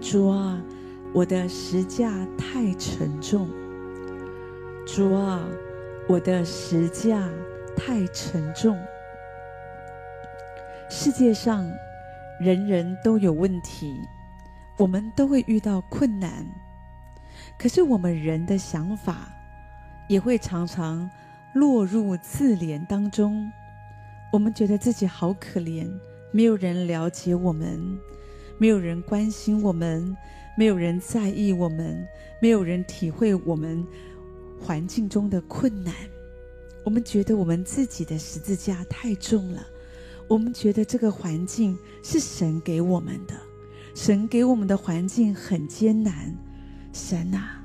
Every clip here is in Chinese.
主啊，我的十架太沉重。主啊，我的十架太沉重。世界上人人都有问题，我们都会遇到困难。可是我们人的想法也会常常落入自怜当中。我们觉得自己好可怜，没有人了解我们，没有人关心我们，没有人在意我们，没有人体会我们环境中的困难。我们觉得我们自己的十字架太重了。我们觉得这个环境是神给我们的，神给我们的环境很艰难。神啊，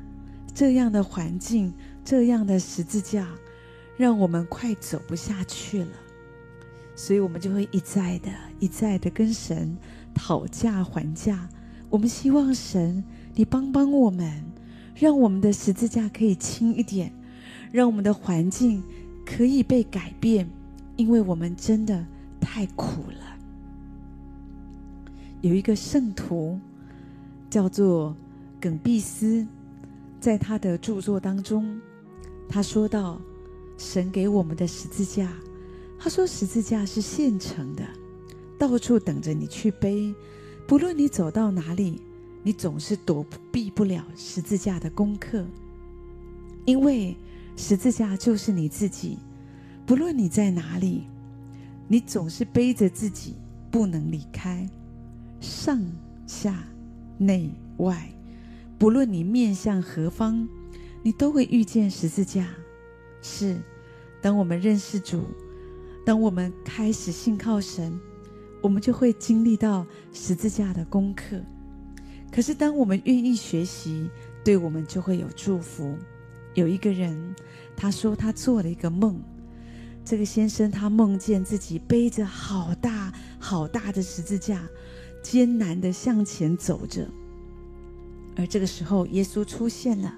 这样的环境，这样的十字架，让我们快走不下去了。所以，我们就会一再的、一再的跟神讨价还价。我们希望神，你帮帮我们，让我们的十字架可以轻一点，让我们的环境可以被改变，因为我们真的。太苦了。有一个圣徒叫做耿必斯，在他的著作当中，他说到神给我们的十字架，他说十字架是现成的，到处等着你去背。不论你走到哪里，你总是躲避不了十字架的功课，因为十字架就是你自己。不论你在哪里。你总是背着自己不能离开，上下内外，不论你面向何方，你都会遇见十字架。是，当我们认识主，当我们开始信靠神，我们就会经历到十字架的功课。可是，当我们愿意学习，对我们就会有祝福。有一个人，他说他做了一个梦。这个先生他梦见自己背着好大好大的十字架，艰难的向前走着。而这个时候，耶稣出现了。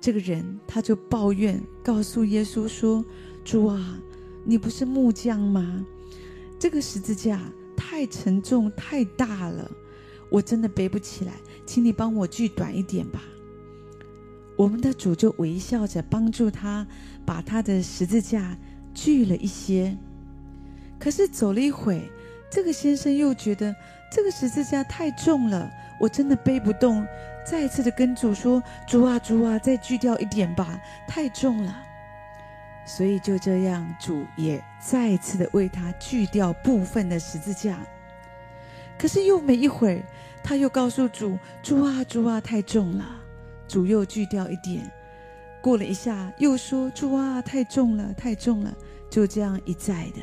这个人他就抱怨，告诉耶稣说：“主啊，你不是木匠吗？这个十字架太沉重太大了，我真的背不起来，请你帮我锯短一点吧。”我们的主就微笑着帮助他，把他的十字架。锯了一些，可是走了一会，这个先生又觉得这个十字架太重了，我真的背不动。再次的跟主说：“主啊，主啊，再锯掉一点吧，太重了。”所以就这样，主也再次的为他锯掉部分的十字架。可是又没一会儿，他又告诉主：“主啊，主啊，太重了。”主又锯掉一点。过了一下，又说：“主啊，太重了，太重了。”就这样一再的，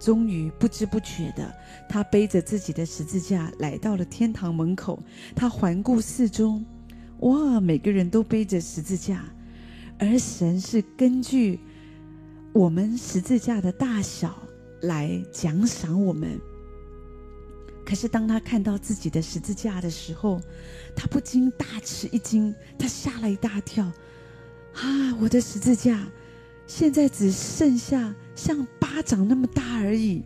终于不知不觉的，他背着自己的十字架来到了天堂门口。他环顾四周，哇，每个人都背着十字架，而神是根据我们十字架的大小来奖赏我们。可是当他看到自己的十字架的时候，他不禁大吃一惊，他吓了一大跳。啊！我的十字架现在只剩下像巴掌那么大而已。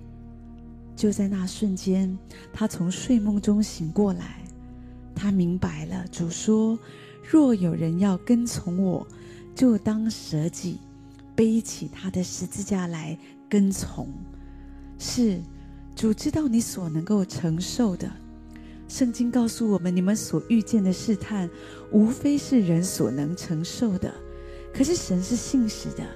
就在那瞬间，他从睡梦中醒过来，他明白了。主说：“若有人要跟从我，就当舍己，背起他的十字架来跟从。”是，主知道你所能够承受的。圣经告诉我们：你们所遇见的试探，无非是人所能承受的。可是神是信实的，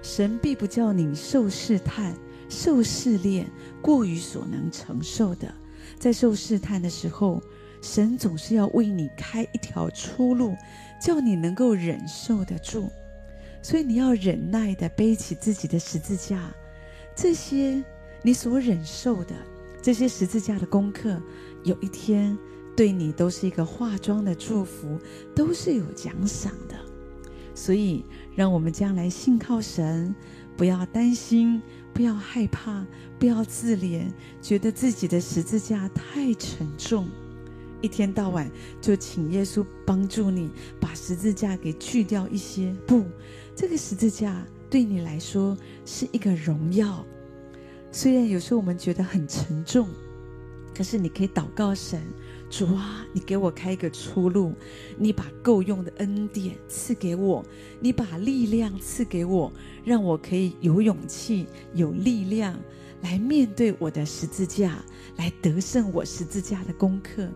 神必不叫你受试探、受试炼过于所能承受的。在受试探的时候，神总是要为你开一条出路，叫你能够忍受得住。所以你要忍耐的背起自己的十字架，这些你所忍受的这些十字架的功课，有一天对你都是一个化妆的祝福，都是有奖赏的。所以，让我们将来信靠神，不要担心，不要害怕，不要自怜，觉得自己的十字架太沉重，一天到晚就请耶稣帮助你把十字架给去掉一些。不，这个十字架对你来说是一个荣耀。虽然有时候我们觉得很沉重，可是你可以祷告神主啊，你给我开一个出路，你把够用的恩典赐给我，你把力量赐给我，让我可以有勇气、有力量来面对我的十字架，来得胜我十字架的功课。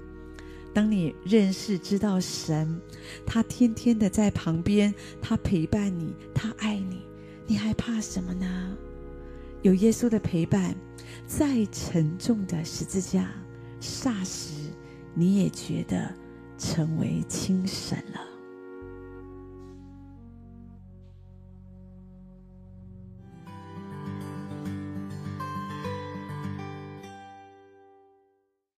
当你认识、知道神，他天天的在旁边，他陪伴你，他爱你，你还怕什么呢？有耶稣的陪伴，再沉重的十字架，霎时你也觉得成为轻神了。